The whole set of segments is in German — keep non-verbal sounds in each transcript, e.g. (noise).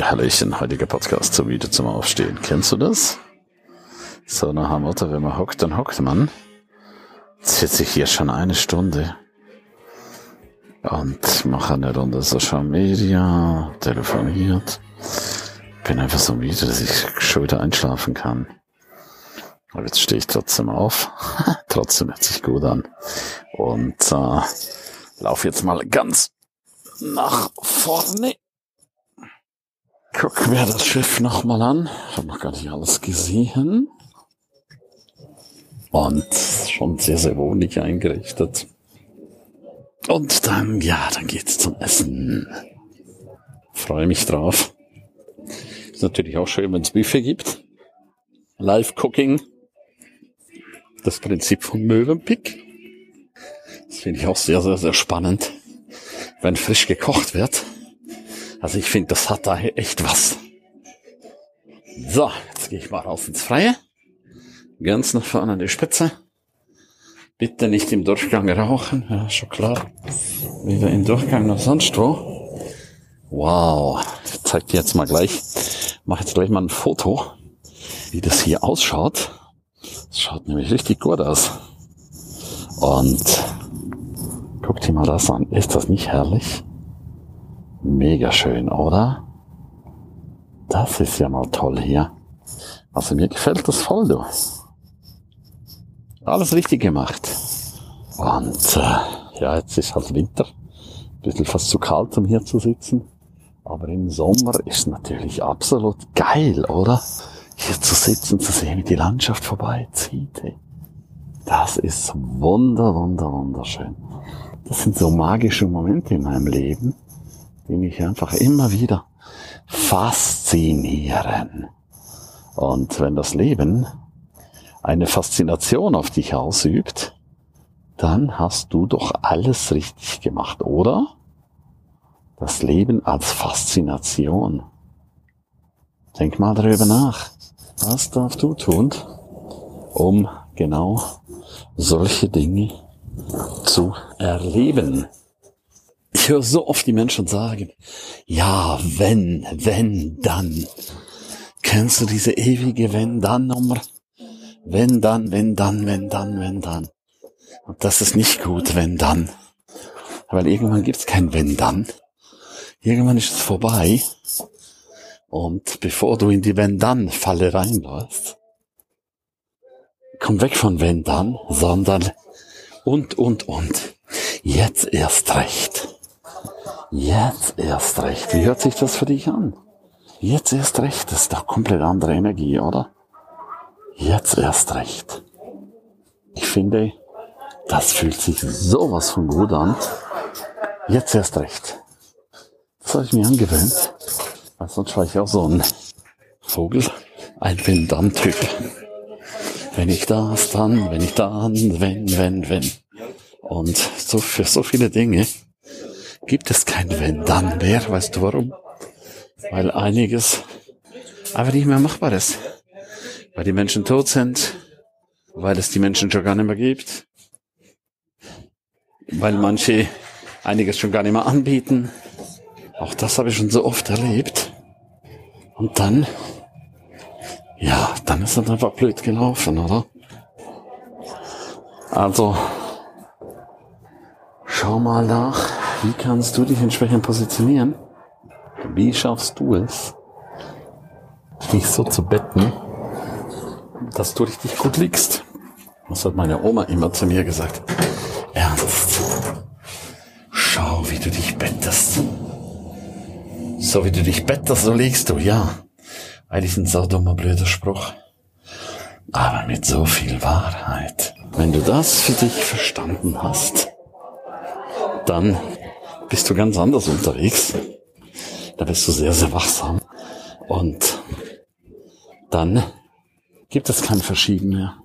Ja, Hallöchen, heutiger Podcast so wieder zum Aufstehen. Kennst du das? So nach dem Motto, wenn man hockt, dann hockt man. Jetzt sitze ich hier schon eine Stunde und mache eine Runde Social Media, telefoniert. Bin einfach so müde, dass ich wieder einschlafen kann. Aber jetzt stehe ich trotzdem auf. (laughs) trotzdem hört sich gut an. Und äh, laufe jetzt mal ganz nach vorne. Guck mir das Schiff nochmal an. Ich habe noch gar nicht alles gesehen. Und schon sehr, sehr wohnlich eingerichtet. Und dann, ja, dann geht's zum Essen. Freue mich drauf. Ist natürlich auch schön, wenn es Buffet gibt. Live-Cooking. Das Prinzip von Möwenpick. Das finde ich auch sehr, sehr, sehr spannend, wenn frisch gekocht wird. Also ich finde, das hat da echt was. So, jetzt gehe ich mal raus ins Freie. Ganz nach vorne an die Spitze. Bitte nicht im Durchgang rauchen, ja, schon klar. Weder im Durchgang noch sonst wo. Wow, ich zeig dir jetzt mal gleich, mach jetzt gleich mal ein Foto, wie das hier ausschaut. Das schaut nämlich richtig gut aus. Und guck dir mal das an. Ist das nicht herrlich? Mega schön, oder? Das ist ja mal toll hier. Also mir gefällt das voll, du. Alles richtig gemacht. Und äh, ja, jetzt ist halt Winter. Ein bisschen fast zu kalt, um hier zu sitzen. Aber im Sommer ist natürlich absolut geil, oder? Hier zu sitzen, zu sehen, wie die Landschaft vorbeizieht. Ey. Das ist wunder, wunder, wunderschön. Das sind so magische Momente in meinem Leben, die mich einfach immer wieder faszinieren. Und wenn das Leben eine Faszination auf dich ausübt, dann hast du doch alles richtig gemacht, oder? Das Leben als Faszination. Denk mal darüber nach. Was darfst du tun, um genau solche Dinge zu erleben? Ich höre so oft die Menschen sagen, ja, wenn, wenn, dann. Kennst du diese ewige Wenn-Dann-Nummer? Wenn dann, wenn dann, wenn dann, wenn dann. Und das ist nicht gut, wenn dann. Weil irgendwann gibt es kein wenn dann. Irgendwann ist es vorbei. Und bevor du in die wenn dann Falle reinläufst, komm weg von wenn dann, sondern und, und, und. Jetzt erst recht. Jetzt erst recht. Wie hört sich das für dich an? Jetzt erst recht. Das ist doch komplett andere Energie, oder? Jetzt erst recht. Ich finde, das fühlt sich sowas von gut an. Jetzt erst recht. Das habe ich mir angewöhnt. Weil sonst war ich auch so ein Vogel. Ein Wenn-Dann-Typ. Wenn ich das, dann, wenn ich dann, wenn, wenn, wenn. Und so für so viele Dinge gibt es kein Wenn dann mehr. Weißt du warum? Weil einiges einfach nicht mehr machbar ist weil die Menschen tot sind, weil es die Menschen schon gar nicht mehr gibt, weil manche einiges schon gar nicht mehr anbieten. Auch das habe ich schon so oft erlebt. Und dann, ja, dann ist es einfach blöd gelaufen, oder? Also, schau mal nach, wie kannst du dich entsprechend positionieren? Wie schaffst du es, dich so zu betten, dass du richtig gut liegst. Das hat meine Oma immer zu mir gesagt. Ernst. Schau, wie du dich bettest. So wie du dich bettest, so liegst du, ja. Eigentlich ein so dummer, blöder Spruch. Aber mit so viel Wahrheit. Wenn du das für dich verstanden hast, dann bist du ganz anders unterwegs. Da bist du sehr, sehr wachsam. Und dann gibt es kein Verschieben mehr.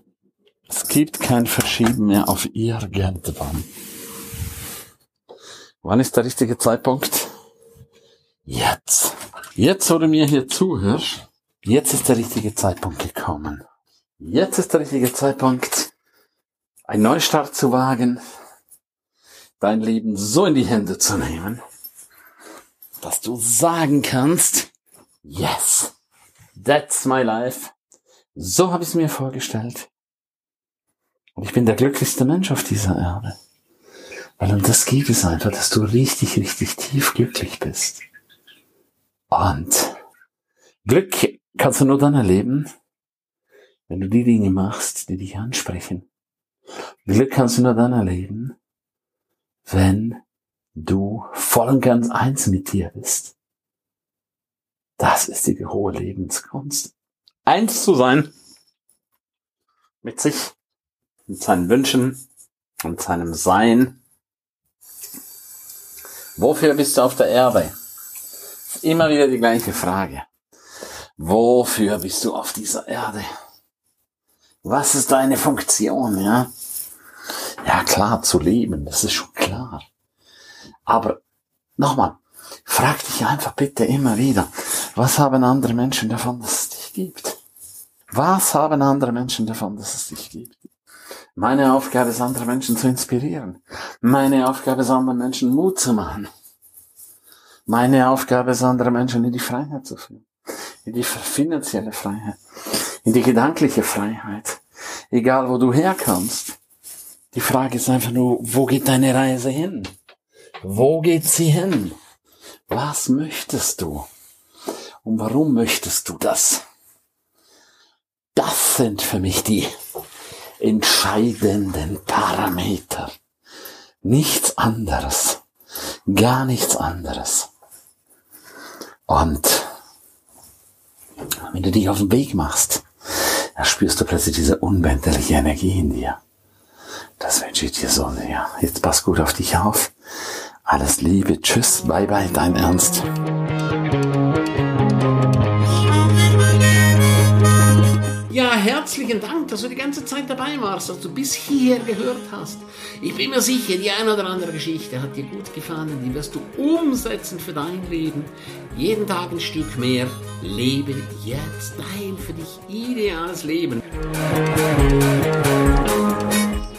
Es gibt kein Verschieben mehr auf irgendwann. Wann ist der richtige Zeitpunkt? Jetzt. Jetzt, wo du mir hier zuhörst, jetzt ist der richtige Zeitpunkt gekommen. Jetzt ist der richtige Zeitpunkt, einen Neustart zu wagen, dein Leben so in die Hände zu nehmen, dass du sagen kannst, yes, that's my life. So habe ich es mir vorgestellt. Und ich bin der glücklichste Mensch auf dieser Erde. Weil um das geht es einfach, dass du richtig, richtig tief glücklich bist. Und Glück kannst du nur dann erleben, wenn du die Dinge machst, die dich ansprechen. Glück kannst du nur dann erleben, wenn du voll und ganz eins mit dir bist. Das ist die hohe Lebenskunst. Eins zu sein mit sich, mit seinen Wünschen und seinem Sein. Wofür bist du auf der Erde? Immer wieder die gleiche Frage. Wofür bist du auf dieser Erde? Was ist deine Funktion, ja? Ja, klar, zu leben, das ist schon klar. Aber nochmal, frag dich einfach bitte immer wieder, was haben andere Menschen davon, dass es dich gibt? Was haben andere Menschen davon, dass es dich gibt? Meine Aufgabe ist, andere Menschen zu inspirieren. Meine Aufgabe ist, anderen Menschen Mut zu machen. Meine Aufgabe ist, andere Menschen in die Freiheit zu führen. In die finanzielle Freiheit. In die gedankliche Freiheit. Egal, wo du herkommst. Die Frage ist einfach nur, wo geht deine Reise hin? Wo geht sie hin? Was möchtest du? Und warum möchtest du das? Das sind für mich die entscheidenden Parameter. Nichts anderes. Gar nichts anderes. Und wenn du dich auf den Weg machst, dann spürst du plötzlich diese unbänderliche Energie in dir. Das wünsche ich dir so sehr. Jetzt pass gut auf dich auf. Alles Liebe. Tschüss. Bye bye. Dein Ernst. Ja, herzlichen Dank, dass du die ganze Zeit dabei warst, dass du bis hier gehört hast. Ich bin mir sicher, die eine oder andere Geschichte hat dir gut gefallen, die wirst du umsetzen für dein Leben. Jeden Tag ein Stück mehr. Lebe jetzt dein für dich ideales Leben.